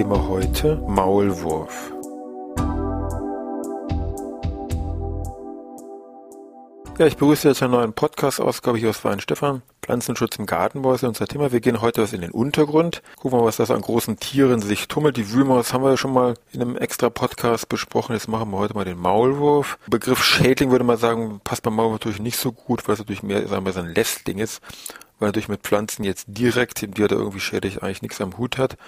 Thema heute Maulwurf. Ja, ich begrüße jetzt eine neue Podcast-Ausgabe hier aus Weinstefan. Pflanzenschutz im Gartenbau ist unser Thema. Wir gehen heute was in den Untergrund. Gucken wir mal, was da an großen Tieren sich tummelt. Die Wühlmaus haben wir ja schon mal in einem extra Podcast besprochen. Jetzt machen wir heute mal den Maulwurf. Begriff Schädling würde man sagen, passt beim Maulwurf natürlich nicht so gut, weil es natürlich mehr, sagen wir, so Lästling ist. Weil natürlich mit Pflanzen jetzt direkt, die er da irgendwie schädlich eigentlich nichts am Hut hat.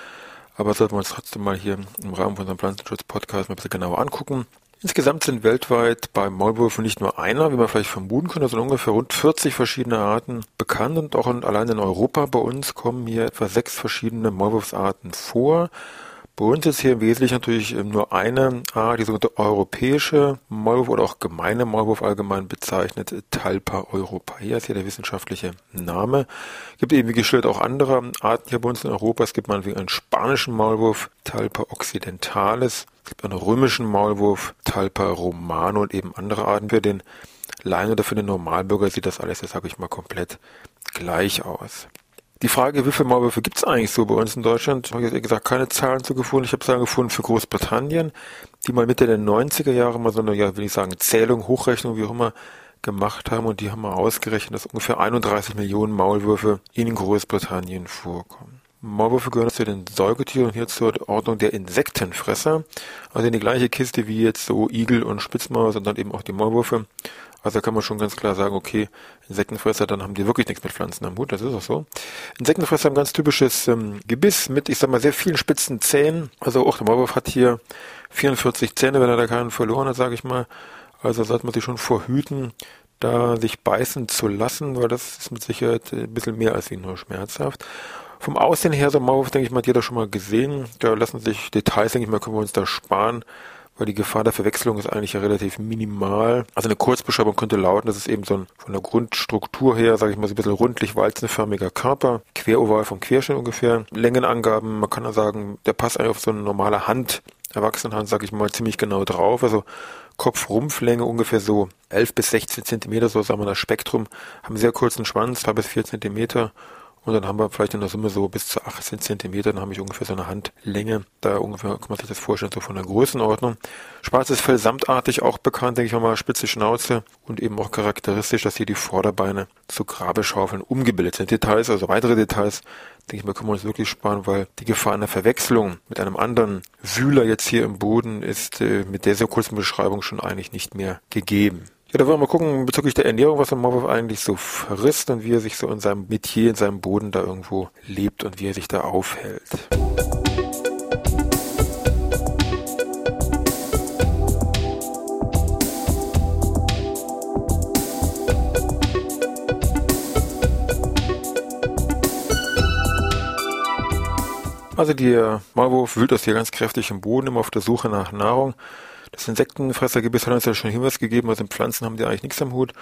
Aber sollten wir uns trotzdem mal hier im Rahmen von unserem Pflanzenschutz-Podcast mal ein bisschen genauer angucken. Insgesamt sind weltweit bei Maulwürfen nicht nur einer, wie man vielleicht vermuten könnte, sondern ungefähr rund 40 verschiedene Arten bekannt und auch allein in Europa bei uns kommen hier etwa sechs verschiedene Maulwurfsarten vor. Bei uns ist hier im Wesentlichen natürlich ähm, nur eine Art, die sogenannte europäische Maulwurf oder auch gemeine Maulwurf allgemein bezeichnet, Talpa europaea ist hier der wissenschaftliche Name. Es gibt eben wie geschildert auch andere Arten hier bei uns in Europa. Es gibt meinetwegen einen spanischen Maulwurf, Talpa occidentalis. Es gibt einen römischen Maulwurf, Talpa romano und eben andere Arten. Für den Laien oder für den Normalbürger sieht das alles, das sage ich mal, komplett gleich aus. Die Frage, wie viele Maulwürfe gibt es eigentlich so bei uns in Deutschland? Ich habe jetzt gesagt keine Zahlen zu gefunden. Ich habe Zahlen gefunden für Großbritannien, die mal Mitte der 90er Jahre mal so eine, ja, will ich sagen, Zählung, Hochrechnung, wie auch immer, gemacht haben und die haben mal ausgerechnet, dass ungefähr 31 Millionen Maulwürfe in Großbritannien vorkommen. Maulwürfe gehören zu den Säugetieren hier zur Ordnung der Insektenfresser, also in die gleiche Kiste wie jetzt so Igel und Spitzmaus und dann eben auch die Maulwürfe. Also da kann man schon ganz klar sagen, okay, Insektenfresser, dann haben die wirklich nichts mit Pflanzen am Hut, das ist auch so. Insektenfresser haben ganz typisches ähm, Gebiss mit, ich sag mal, sehr vielen spitzen Zähnen. Also auch der Maulwurf hat hier 44 Zähne, wenn er da keinen verloren hat, sage ich mal. Also sollte man sich schon vorhüten, da sich beißen zu lassen, weil das ist mit Sicherheit ein bisschen mehr als nur schmerzhaft. Vom Aussehen her, so Maulwurf, denke ich mal, hat jeder schon mal gesehen. Da lassen sich Details, denke ich mal, können wir uns da sparen weil die Gefahr der Verwechslung ist eigentlich ja relativ minimal. Also eine Kurzbeschreibung könnte lauten, das ist eben so ein von der Grundstruktur her, sage ich mal, so ein bisschen rundlich walzenförmiger Körper, queroval vom Querschnitt ungefähr. Längenangaben, man kann ja sagen, der passt eigentlich auf so eine normale Hand, Erwachsenenhand, sage ich mal, ziemlich genau drauf. Also Kopf-Rumpflänge ungefähr so 11 bis 16 Zentimeter, so sagen wir das Spektrum, haben sehr kurzen Schwanz, 2 bis 4 Zentimeter und dann haben wir vielleicht in der Summe so bis zu 18 Zentimeter, dann habe ich ungefähr so eine Handlänge. Da ungefähr kann man sich das vorstellen, so von der Größenordnung. Schwarzes Fell samtartig auch bekannt, denke ich mal, spitze Schnauze und eben auch charakteristisch, dass hier die Vorderbeine zu Grabeschaufeln umgebildet sind. Details, also weitere Details, denke ich mal, können wir uns wirklich sparen, weil die Gefahr einer Verwechslung mit einem anderen Wühler jetzt hier im Boden ist äh, mit der sehr kurzen Beschreibung schon eigentlich nicht mehr gegeben. Ja, da wollen wir mal gucken bezüglich der Ernährung, was der Maulwurf eigentlich so frisst und wie er sich so in seinem Metier, in seinem Boden da irgendwo lebt und wie er sich da aufhält. Also der Maulwurf wühlt das hier ganz kräftig im Boden, immer auf der Suche nach Nahrung. Das Insektenfressergebiss hat uns ja schon Hinweis gegeben, also in Pflanzen haben die eigentlich nichts am Hut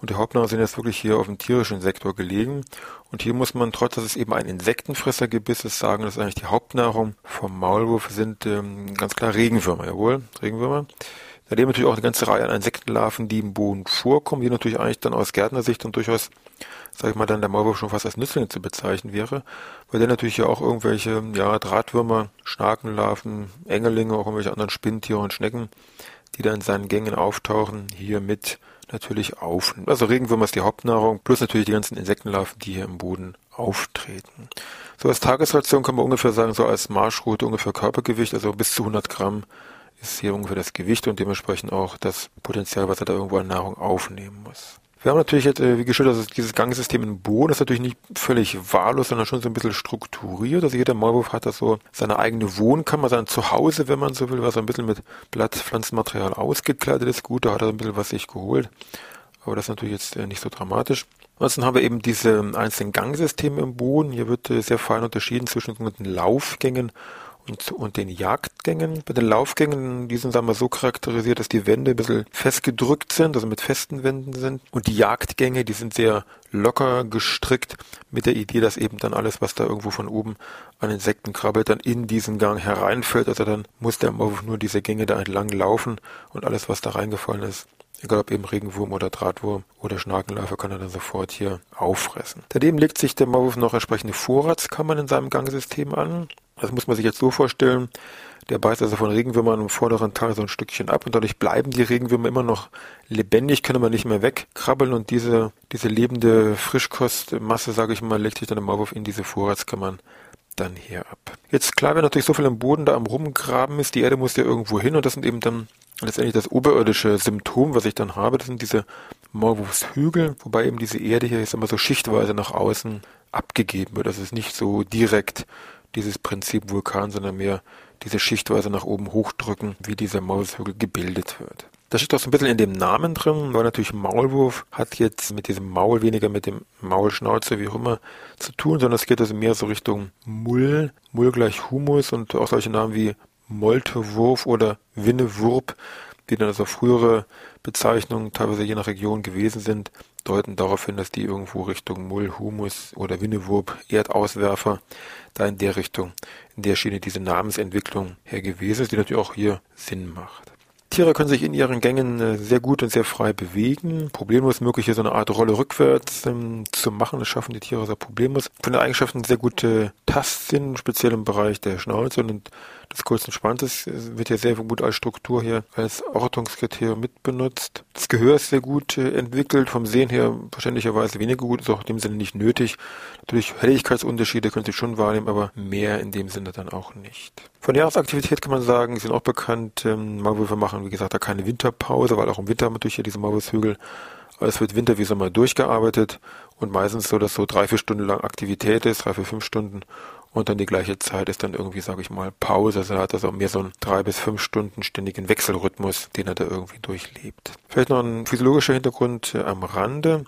und die Hauptnahrung sind jetzt wirklich hier auf dem tierischen Sektor gelegen. Und hier muss man, trotz dass es eben ein Insektenfressergebiss ist, sagen, dass eigentlich die Hauptnahrung vom Maulwurf sind ähm, ganz klar Regenwürmer, jawohl, Regenwürmer. Da leben natürlich auch eine ganze Reihe an Insektenlarven, die im Boden vorkommen, die natürlich eigentlich dann aus Gärtnersicht und durchaus sag ich mal, dann der Maulwurf schon fast als Nützling zu bezeichnen wäre, weil der natürlich ja auch irgendwelche, ja, Drahtwürmer, Schnakenlarven, Engelinge, auch irgendwelche anderen Spinntiere und Schnecken, die da in seinen Gängen auftauchen, hier mit natürlich aufnimmt. Also Regenwürmer ist die Hauptnahrung, plus natürlich die ganzen Insektenlarven, die hier im Boden auftreten. So als Tagesration kann man ungefähr sagen, so als Marschroute ungefähr Körpergewicht, also bis zu 100 Gramm ist hier ungefähr das Gewicht und dementsprechend auch das Potenzial, was er da irgendwo an Nahrung aufnehmen muss. Wir haben natürlich jetzt, äh, wie geschildert, also dieses Gangsystem im Boden ist natürlich nicht völlig wahllos, sondern schon so ein bisschen strukturiert. Also jeder Maulwurf hat da so seine eigene Wohnkammer, sein Zuhause, wenn man so will, was so ein bisschen mit Blattpflanzenmaterial ausgekleidet ist. Gut, da hat er ein bisschen was sich geholt. Aber das ist natürlich jetzt äh, nicht so dramatisch. Ansonsten haben wir eben diese einzelnen Gangsysteme im Boden. Hier wird äh, sehr fein unterschieden zwischen sogenannten Laufgängen und, und den Jagdgängen. Bei den Laufgängen, die sind, sagen wir, so charakterisiert, dass die Wände ein bisschen festgedrückt sind, also mit festen Wänden sind. Und die Jagdgänge, die sind sehr locker gestrickt mit der Idee, dass eben dann alles, was da irgendwo von oben an Insekten krabbelt, dann in diesen Gang hereinfällt. Also dann muss der Maulwurf nur diese Gänge da entlang laufen und alles, was da reingefallen ist, egal ob eben Regenwurm oder Drahtwurm oder Schnakenläufer, kann er dann sofort hier auffressen. Daneben legt sich der Maulwurf noch entsprechende Vorratskammern in seinem Gangsystem an. Das muss man sich jetzt so vorstellen. Der beißt also von Regenwürmern im vorderen Teil so ein Stückchen ab und dadurch bleiben die Regenwürmer immer noch lebendig, können aber nicht mehr wegkrabbeln und diese, diese lebende Frischkostmasse, sage ich mal, legt sich dann der Maulwurf in diese Vorratskammern dann hier ab. Jetzt klar, wenn natürlich so viel im Boden da am Rumgraben ist, die Erde muss ja irgendwo hin und das sind eben dann letztendlich das oberirdische Symptom, was ich dann habe, das sind diese Maulwurfshügel, wobei eben diese Erde hier ist immer so schichtweise nach außen abgegeben wird. Das ist nicht so direkt dieses Prinzip Vulkan, sondern mehr diese schichtweise nach oben hochdrücken, wie dieser Maulwurfshügel gebildet wird. Das steht auch so ein bisschen in dem Namen drin, weil natürlich Maulwurf hat jetzt mit diesem Maul weniger mit dem Maulschnauze, wie auch immer, zu tun, sondern es geht also mehr so Richtung Mull, Mull gleich Humus und auch solche Namen wie Moltewurf oder Winnewurp, die dann also frühere Bezeichnungen, teilweise je nach Region gewesen sind, deuten darauf hin, dass die irgendwo Richtung Mull, Humus oder Winnewurp, Erdauswerfer, da in der Richtung, in der Schiene diese Namensentwicklung her gewesen ist, die natürlich auch hier Sinn macht. Tiere können sich in ihren Gängen äh, sehr gut und sehr frei bewegen. Problemlos möglich hier so eine Art Rolle rückwärts ähm, zu machen. Das schaffen die Tiere sehr problemlos. Von den Eigenschaften sehr gute Tastsinn, speziell im Bereich der Schnauze und des kurzen Schwanzes wird ja sehr gut als Struktur hier als Ortungskriterium mitbenutzt. Das Gehör ist sehr gut äh, entwickelt, vom Sehen her verständlicherweise weniger gut, ist auch in dem Sinne nicht nötig. Natürlich Helligkeitsunterschiede können Sie schon wahrnehmen, aber mehr in dem Sinne dann auch nicht. Von Jahresaktivität kann man sagen, sind auch bekannt. Ähm, Maulwürfe machen, wie gesagt, da keine Winterpause, weil auch im Winter natürlich hier diese Maulwurfshügel. Es wird Winter wie Sommer durchgearbeitet und meistens so, dass so drei, vier Stunden lang Aktivität ist, drei, vier, fünf Stunden und dann die gleiche Zeit ist dann irgendwie, sage ich mal, Pause. Also er hat also mehr so einen drei bis fünf Stunden ständigen Wechselrhythmus, den er da irgendwie durchlebt. Vielleicht noch ein physiologischer Hintergrund äh, am Rande.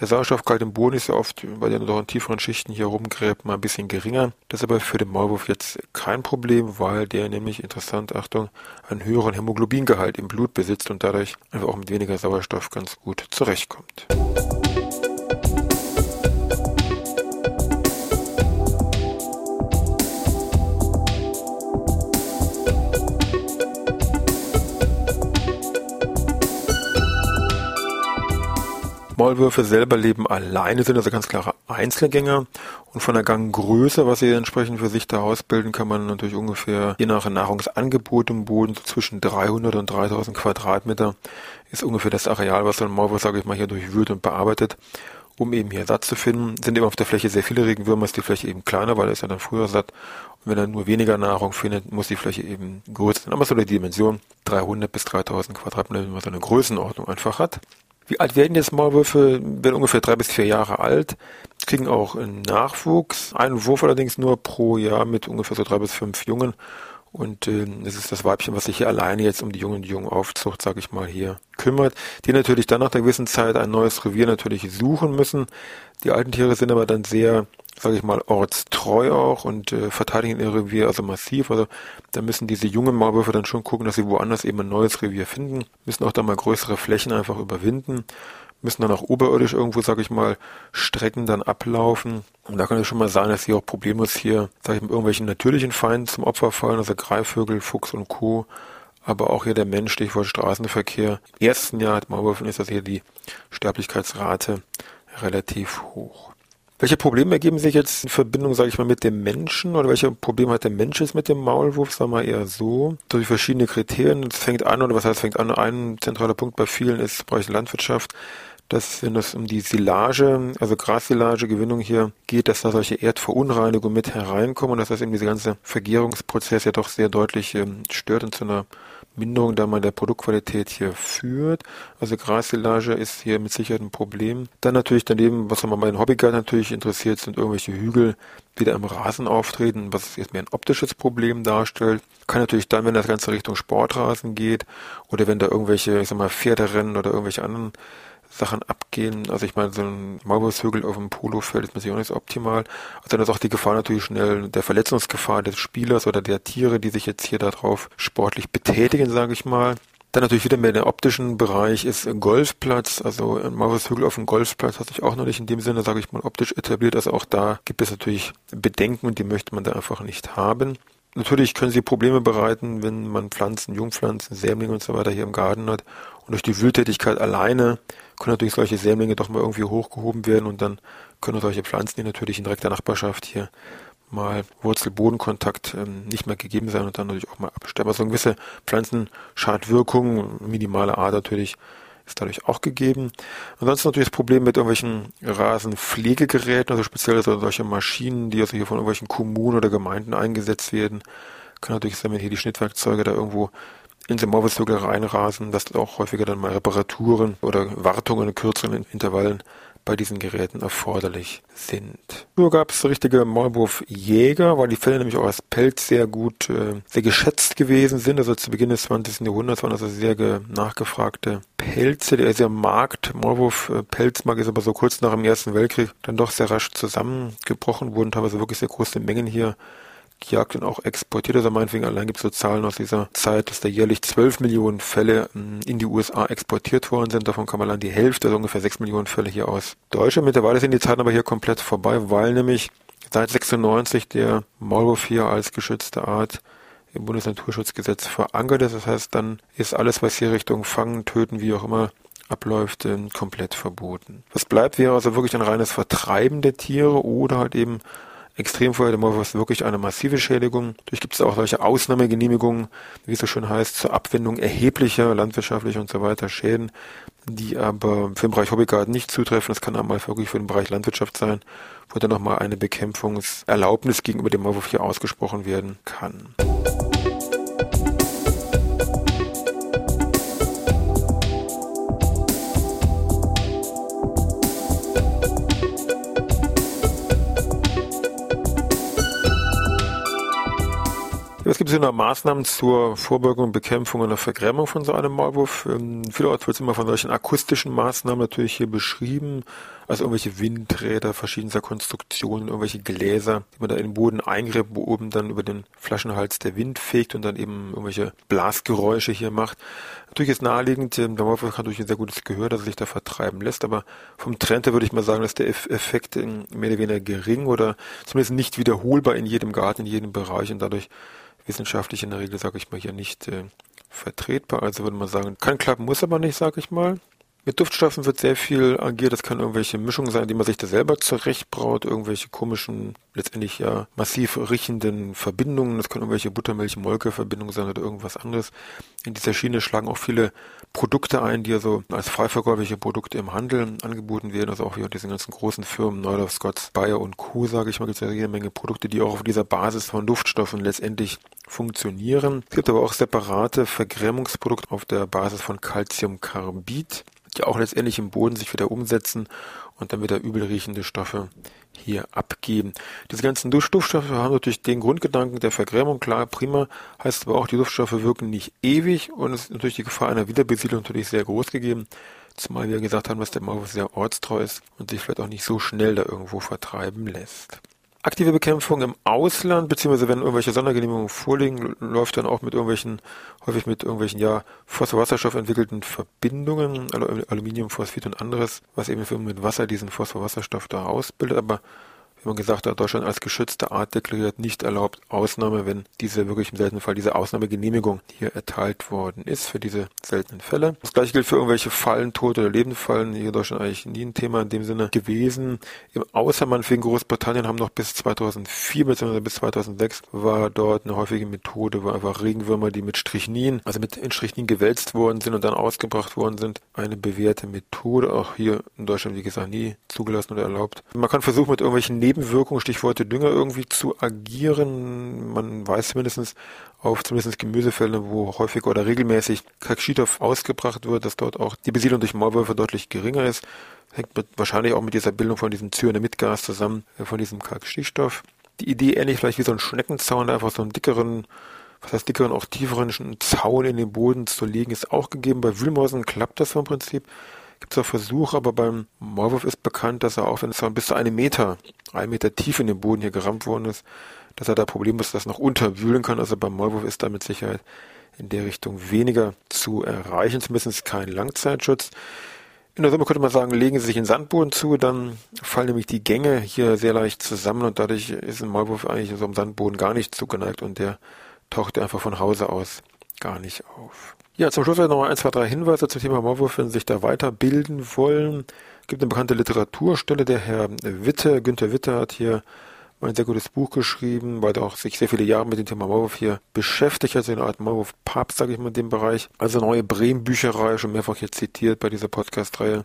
Der Sauerstoffgehalt im Boden ist ja oft, weil der noch in tieferen Schichten hier rumgräbt, mal ein bisschen geringer. Das ist aber für den Maulwurf jetzt kein Problem, weil der nämlich, interessant, Achtung, einen höheren Hämoglobingehalt im Blut besitzt und dadurch einfach auch mit weniger Sauerstoff ganz gut zurechtkommt. Maulwürfe selber leben alleine, sind also ganz klare Einzelgänger und von der Ganggröße, was sie entsprechend für sich da ausbilden, kann man natürlich ungefähr je nach Nahrungsangebot im Boden so zwischen 300 und 3000 Quadratmeter ist ungefähr das Areal, was so ein Maulwurf, sage ich mal, hier durchwühlt und bearbeitet um eben hier satt zu finden. Sind eben auf der Fläche sehr viele Regenwürmer, ist die Fläche eben kleiner, weil er ist ja dann früher satt. Und wenn er nur weniger Nahrung findet, muss die Fläche eben größer sein. Aber so eine Dimension 300 bis 3000 Quadratmeter, wenn man so eine Größenordnung einfach hat. Wie alt werden jetzt Maulwürfe? Werden ungefähr drei bis vier Jahre alt, kriegen auch Nachwuchs. Ein Wurf allerdings nur pro Jahr mit ungefähr so drei bis fünf Jungen. Und äh, es ist das Weibchen, was sich hier alleine jetzt um die Jungen die Jungen Aufzucht, sage ich mal, hier kümmert. Die natürlich dann nach einer gewissen Zeit ein neues Revier natürlich suchen müssen. Die alten Tiere sind aber dann sehr sage ich mal, ortstreu auch und äh, verteidigen ihr Revier also massiv. Also da müssen diese jungen Maulwürfe dann schon gucken, dass sie woanders eben ein neues Revier finden, müssen auch da mal größere Flächen einfach überwinden, müssen dann auch oberirdisch irgendwo, sage ich mal, Strecken dann ablaufen. Und da kann es schon mal sein, dass sie auch problemlos hier, sage ich mal, irgendwelchen natürlichen Feinden zum Opfer fallen, also Greifvögel, Fuchs und Co., aber auch hier der Mensch, Stichwort Straßenverkehr. Im ersten Jahr hat Maulwürfen ist das hier die Sterblichkeitsrate relativ hoch. Welche Probleme ergeben sich jetzt in Verbindung, sage ich mal, mit dem Menschen oder welche Probleme hat der Mensch jetzt mit dem Maulwurf? Sagen wir eher so. Durch verschiedene Kriterien. Es fängt an, oder was heißt fängt an? Ein zentraler Punkt bei vielen ist Bereich Landwirtschaft dass wenn es um die Silage, also Grassilage-Gewinnung hier geht, dass da solche Erdverunreinigungen mit hereinkommen und dass das eben diese ganze Vergärungsprozess ja doch sehr deutlich ähm, stört und zu einer Minderung da mal der Produktqualität hier führt. Also Grassilage ist hier mit Sicherheit ein Problem. Dann natürlich daneben, was man meinen Hobbygarten natürlich interessiert, sind irgendwelche Hügel, die da im Rasen auftreten, was jetzt mehr ein optisches Problem darstellt. Kann natürlich dann, wenn das Ganze Richtung Sportrasen geht oder wenn da irgendwelche, ich sag mal, Pferderennen oder irgendwelche anderen Sachen abgehen. Also ich meine, so ein Maulwurfshügel auf dem Polofeld ist natürlich auch nicht so optimal. Also dann ist auch die Gefahr natürlich schnell der Verletzungsgefahr des Spielers oder der Tiere, die sich jetzt hier darauf sportlich betätigen, sage ich mal. Dann natürlich wieder mehr der optischen Bereich ist Golfplatz. Also ein Maulwurfshügel auf dem Golfplatz hat sich auch noch nicht in dem Sinne, sage ich mal, optisch etabliert. Also auch da gibt es natürlich Bedenken und die möchte man da einfach nicht haben. Natürlich können sie Probleme bereiten, wenn man Pflanzen, Jungpflanzen, Sämlinge und so weiter hier im Garten hat. Und durch die Wühltätigkeit alleine können natürlich solche Sämlinge doch mal irgendwie hochgehoben werden und dann können solche Pflanzen, die natürlich in direkter Nachbarschaft hier mal Wurzel-Bodenkontakt ähm, nicht mehr gegeben sein und dann natürlich auch mal absterben. Also eine gewisse Pflanzenschadwirkung, minimale Art natürlich, ist dadurch auch gegeben. Ansonsten natürlich das Problem mit irgendwelchen Rasenpflegegeräten, also speziell solche Maschinen, die also hier von irgendwelchen Kommunen oder Gemeinden eingesetzt werden. Kann natürlich sein, wenn hier die Schnittwerkzeuge da irgendwo in den Morbusvögel reinrasen, dass auch häufiger dann mal Reparaturen oder Wartungen in kürzeren Intervallen bei diesen Geräten erforderlich sind. Früher gab es richtige Maulwurfjäger, weil die Fälle nämlich auch als Pelz sehr gut, äh, sehr geschätzt gewesen sind. Also zu Beginn des 20. Jahrhunderts waren also sehr nachgefragte Pelze. Der sehr Markt, Maulwurf-Pelzmarkt ist aber so kurz nach dem Ersten Weltkrieg dann doch sehr rasch zusammengebrochen, wurden teilweise wirklich sehr große Mengen hier und auch exportiert. Also meinetwegen allein gibt es so Zahlen aus dieser Zeit, dass da jährlich 12 Millionen Fälle hm, in die USA exportiert worden sind. Davon man allein die Hälfte, also ungefähr 6 Millionen Fälle hier aus Deutschland. Mittlerweile sind die Zeiten aber hier komplett vorbei, weil nämlich seit 96 der Maulwurf hier als geschützte Art im Bundesnaturschutzgesetz verankert ist. Das heißt, dann ist alles, was hier Richtung Fangen, Töten, wie auch immer abläuft, komplett verboten. Was bleibt, wäre also wirklich ein reines Vertreiben der Tiere oder halt eben Extremfeuer der Morphos wirklich eine massive Schädigung. Dadurch gibt es auch solche Ausnahmegenehmigungen, wie es so schön heißt, zur Abwendung erheblicher landwirtschaftlicher und so weiter Schäden, die aber für den Bereich Hobbygarten nicht zutreffen. Das kann einmal wirklich für den Bereich Landwirtschaft sein, wo dann nochmal eine Bekämpfungserlaubnis gegenüber dem Morphof hier ausgesprochen werden kann. Es gibt so Maßnahmen zur Vorbeugung und Bekämpfung einer Vergrämung von so einem Maulwurf. Ähm, vielerorts wird es immer von solchen akustischen Maßnahmen natürlich hier beschrieben, also irgendwelche Windräder verschiedenster Konstruktionen, irgendwelche Gläser, die man da in den Boden eingräbt, wo oben dann über den Flaschenhals der Wind fegt und dann eben irgendwelche Blasgeräusche hier macht. Natürlich ist naheliegend, ähm, der Maulwurf hat durch ein sehr gutes Gehör, dass er sich da vertreiben lässt, aber vom Trend her würde ich mal sagen, dass der Effekt mehr oder weniger gering oder zumindest nicht wiederholbar in jedem Garten, in jedem Bereich und dadurch wissenschaftlich in der Regel, sage ich mal, hier nicht äh, vertretbar. Also würde man sagen, kann klappen, muss aber nicht, sage ich mal. Mit Duftstoffen wird sehr viel agiert. Das kann irgendwelche Mischungen sein, die man sich da selber zurechtbraut. Irgendwelche komischen, letztendlich ja massiv riechenden Verbindungen. Das können irgendwelche Buttermilch-Molke-Verbindungen sein oder irgendwas anderes. In dieser Schiene schlagen auch viele Produkte ein, die also als freiverkäufliche Produkte im Handel angeboten werden. Also auch hier diesen ganzen großen Firmen, Neudorf, Scotts, Bayer und Co., sage ich mal, gibt es ja jede Menge Produkte, die auch auf dieser Basis von Duftstoffen letztendlich funktionieren. Es gibt aber auch separate Vergrämungsprodukte auf der Basis von Calciumcarbid die auch letztendlich im Boden sich wieder umsetzen und dann wieder übelriechende Stoffe hier abgeben. Diese ganzen Duftstoffe haben natürlich den Grundgedanken der Vergrämung, klar, prima, heißt aber auch, die Duftstoffe wirken nicht ewig und es ist natürlich die Gefahr einer Wiederbesiedlung natürlich sehr groß gegeben, zumal wir gesagt haben, dass der Maulwurf sehr ortstreu ist und sich vielleicht auch nicht so schnell da irgendwo vertreiben lässt. Aktive Bekämpfung im Ausland, beziehungsweise wenn irgendwelche Sondergenehmigungen vorliegen, läuft dann auch mit irgendwelchen, häufig mit irgendwelchen, ja, Phosphorwasserstoff entwickelten Verbindungen, Aluminium, Phosphid und anderes, was eben mit Wasser diesen Phosphorwasserstoff da ausbildet, aber wie man gesagt hat, Deutschland als geschützte Art deklariert, nicht erlaubt, Ausnahme, wenn diese wirklich im seltenen Fall diese Ausnahmegenehmigung hier erteilt worden ist für diese seltenen Fälle. Das gleiche gilt für irgendwelche Fallen, tote oder lebende Fallen. Hier in Deutschland eigentlich nie ein Thema in dem Sinne gewesen. Im Außermann wegen Großbritannien haben noch bis 2004 bzw. bis 2006 war dort eine häufige Methode, wo einfach Regenwürmer, die mit Strichnin, also mit in Strichnin gewälzt worden sind und dann ausgebracht worden sind, eine bewährte Methode. Auch hier in Deutschland, wie gesagt, nie zugelassen oder erlaubt. Man kann versuchen, mit irgendwelchen Nebenwirkungen, Stichworte Dünger, irgendwie zu agieren. Man weiß mindestens auf zumindest Gemüsefeldern, wo häufig oder regelmäßig Kalkschitoff ausgebracht wird, dass dort auch die Besiedlung durch Maulwürfe deutlich geringer ist. Hängt mit, wahrscheinlich auch mit dieser Bildung von diesem Zyanamidgas zusammen, äh, von diesem Kalkstickstoff. Die Idee ähnlich vielleicht wie so ein Schneckenzaun, einfach so einen dickeren, was heißt dickeren, auch tieferen Zaun in den Boden zu legen, ist auch gegeben. Bei Wühlmäusen klappt das vom Prinzip gibt auch Versuche, aber beim Maulwurf ist bekannt, dass er auch, wenn es bis zu einem Meter, ein Meter tief in den Boden hier gerammt worden ist, dass er da problemlos das noch unterwühlen kann. Also beim Maulwurf ist da mit Sicherheit in der Richtung weniger zu erreichen, zumindest kein Langzeitschutz. In der Summe könnte man sagen, legen Sie sich in Sandboden zu, dann fallen nämlich die Gänge hier sehr leicht zusammen und dadurch ist ein Maulwurf eigentlich so am Sandboden gar nicht zugeneigt und der taucht einfach von Hause aus gar nicht auf. Ja, zum Schluss noch ein, zwei, drei Hinweise zum Thema Maulwurf, wenn Sie sich da weiterbilden wollen. Es gibt eine bekannte Literaturstelle, der Herr Witte, Günther Witte hat hier ein sehr gutes Buch geschrieben, weil er auch sich sehr viele Jahre mit dem Thema Maulwurf hier beschäftigt hat, so eine Art Maulwurf-Papst, sage ich mal, in dem Bereich. Also neue Bremen-Bücherei, schon mehrfach hier zitiert bei dieser Podcast-Reihe.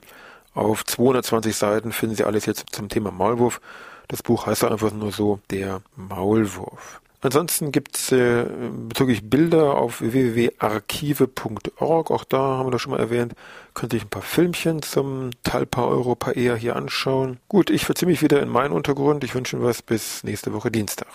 Auf 220 Seiten finden Sie alles jetzt zum Thema Maulwurf. Das Buch heißt einfach nur so, der Maulwurf. Ansonsten gibt's äh, bezüglich Bilder auf www.archive.org, auch da haben wir das schon mal erwähnt, könnte ich ein paar Filmchen zum Talpa Europa eher hier anschauen. Gut, ich verziehe mich wieder in meinen Untergrund. Ich wünsche was bis nächste Woche Dienstag.